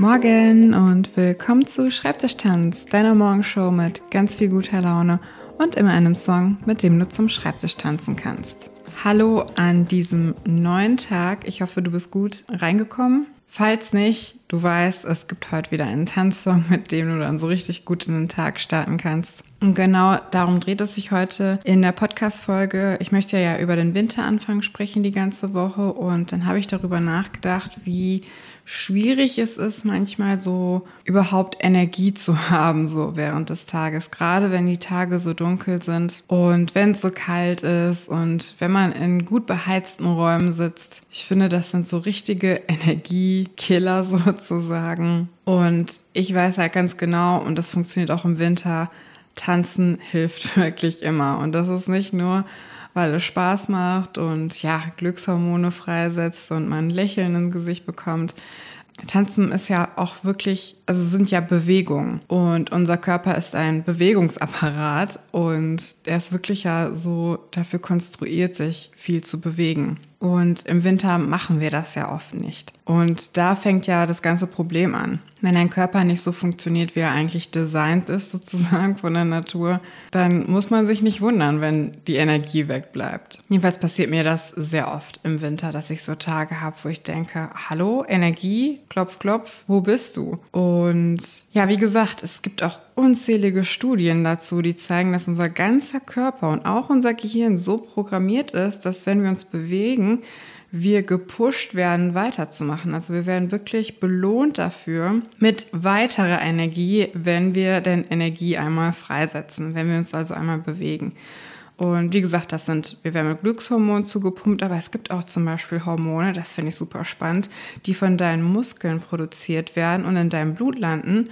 Morgen und willkommen zu Schreibtischtanz, deiner Morgenshow mit ganz viel guter Laune und immer einem Song, mit dem du zum Schreibtisch tanzen kannst. Hallo an diesem neuen Tag. Ich hoffe, du bist gut reingekommen. Falls nicht, du weißt, es gibt heute wieder einen Tanzsong, mit dem du dann so richtig gut in den Tag starten kannst. Und genau darum dreht es sich heute in der Podcast-Folge. Ich möchte ja über den Winteranfang sprechen die ganze Woche und dann habe ich darüber nachgedacht, wie schwierig es ist, manchmal so überhaupt Energie zu haben, so während des Tages. Gerade wenn die Tage so dunkel sind und wenn es so kalt ist und wenn man in gut beheizten Räumen sitzt. Ich finde, das sind so richtige Energiekiller sozusagen. Und ich weiß halt ganz genau, und das funktioniert auch im Winter, tanzen hilft wirklich immer. Und das ist nicht nur weil es Spaß macht und ja, Glückshormone freisetzt und man ein Lächeln im Gesicht bekommt. Tanzen ist ja auch wirklich, also sind ja Bewegungen und unser Körper ist ein Bewegungsapparat und er ist wirklich ja so dafür konstruiert, sich viel zu bewegen. Und im Winter machen wir das ja oft nicht. Und da fängt ja das ganze Problem an. Wenn dein Körper nicht so funktioniert, wie er eigentlich designt ist, sozusagen von der Natur, dann muss man sich nicht wundern, wenn die Energie wegbleibt. Jedenfalls passiert mir das sehr oft im Winter, dass ich so Tage habe, wo ich denke, hallo, Energie, klopf, klopf, wo bist du? Und ja, wie gesagt, es gibt auch unzählige Studien dazu, die zeigen, dass unser ganzer Körper und auch unser Gehirn so programmiert ist, dass wenn wir uns bewegen, wir gepusht werden, weiterzumachen. Also wir werden wirklich belohnt dafür mit weiterer Energie, wenn wir denn Energie einmal freisetzen, wenn wir uns also einmal bewegen. Und wie gesagt, das sind, wir werden mit Glückshormonen zugepumpt, aber es gibt auch zum Beispiel Hormone, das finde ich super spannend, die von deinen Muskeln produziert werden und in deinem Blut landen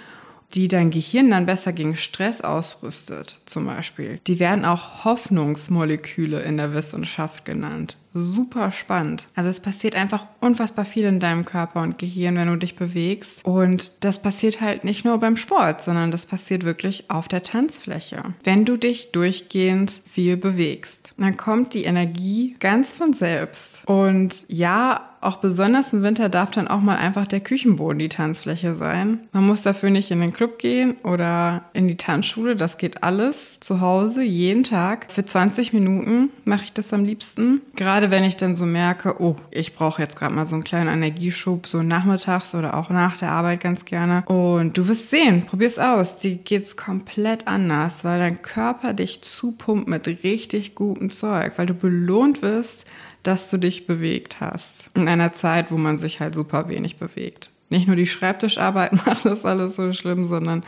die dein Gehirn dann besser gegen Stress ausrüstet, zum Beispiel. Die werden auch Hoffnungsmoleküle in der Wissenschaft genannt super spannend. Also es passiert einfach unfassbar viel in deinem Körper und Gehirn, wenn du dich bewegst. Und das passiert halt nicht nur beim Sport, sondern das passiert wirklich auf der Tanzfläche. Wenn du dich durchgehend viel bewegst, dann kommt die Energie ganz von selbst. Und ja, auch besonders im Winter darf dann auch mal einfach der Küchenboden die Tanzfläche sein. Man muss dafür nicht in den Club gehen oder in die Tanzschule. Das geht alles zu Hause, jeden Tag. Für 20 Minuten mache ich das am liebsten. Gerade gerade wenn ich dann so merke, oh, ich brauche jetzt gerade mal so einen kleinen Energieschub, so nachmittags oder auch nach der Arbeit ganz gerne. Und du wirst sehen, probier's aus. Die geht's komplett anders, weil dein Körper dich zupumpt mit richtig gutem Zeug, weil du belohnt wirst, dass du dich bewegt hast. In einer Zeit, wo man sich halt super wenig bewegt. Nicht nur die Schreibtischarbeit macht das alles so schlimm, sondern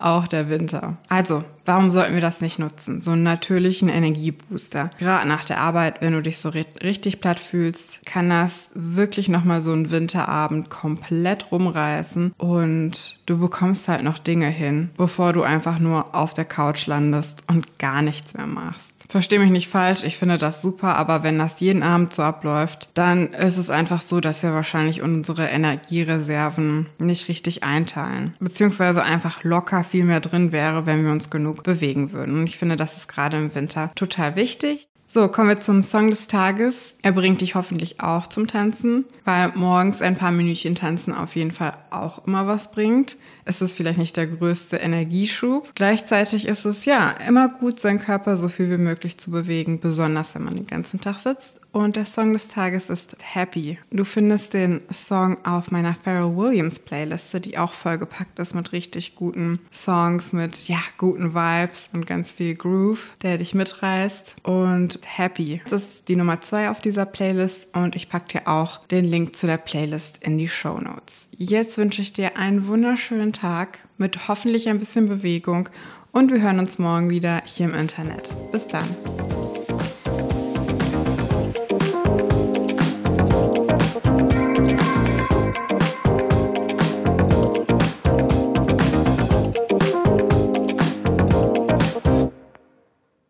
auch der Winter. Also, warum sollten wir das nicht nutzen? So einen natürlichen Energiebooster. Gerade nach der Arbeit, wenn du dich so richtig platt fühlst, kann das wirklich nochmal so einen Winterabend komplett rumreißen und du bekommst halt noch Dinge hin, bevor du einfach nur auf der Couch landest und gar nichts mehr machst. Versteh mich nicht falsch, ich finde das super, aber wenn das jeden Abend so abläuft, dann ist es einfach so, dass wir wahrscheinlich unsere Energiereserven nicht richtig einteilen. Beziehungsweise einfach locker viel mehr drin wäre, wenn wir uns genug bewegen würden. Und ich finde, das ist gerade im Winter total wichtig. So, kommen wir zum Song des Tages. Er bringt dich hoffentlich auch zum Tanzen, weil morgens ein paar Minütchen tanzen auf jeden Fall auch immer was bringt. Es ist vielleicht nicht der größte Energieschub. Gleichzeitig ist es ja immer gut, seinen Körper so viel wie möglich zu bewegen, besonders wenn man den ganzen Tag sitzt. Und der Song des Tages ist Happy. Du findest den Song auf meiner Pharrell Williams Playliste, die auch vollgepackt ist mit richtig guten Songs, mit ja, guten Vibes und ganz viel Groove, der dich mitreißt. Und Happy. Das ist die Nummer zwei auf dieser Playlist und ich packe dir auch den Link zu der Playlist in die Show Notes. Jetzt wünsche ich dir einen wunderschönen Tag mit hoffentlich ein bisschen Bewegung und wir hören uns morgen wieder hier im Internet. Bis dann.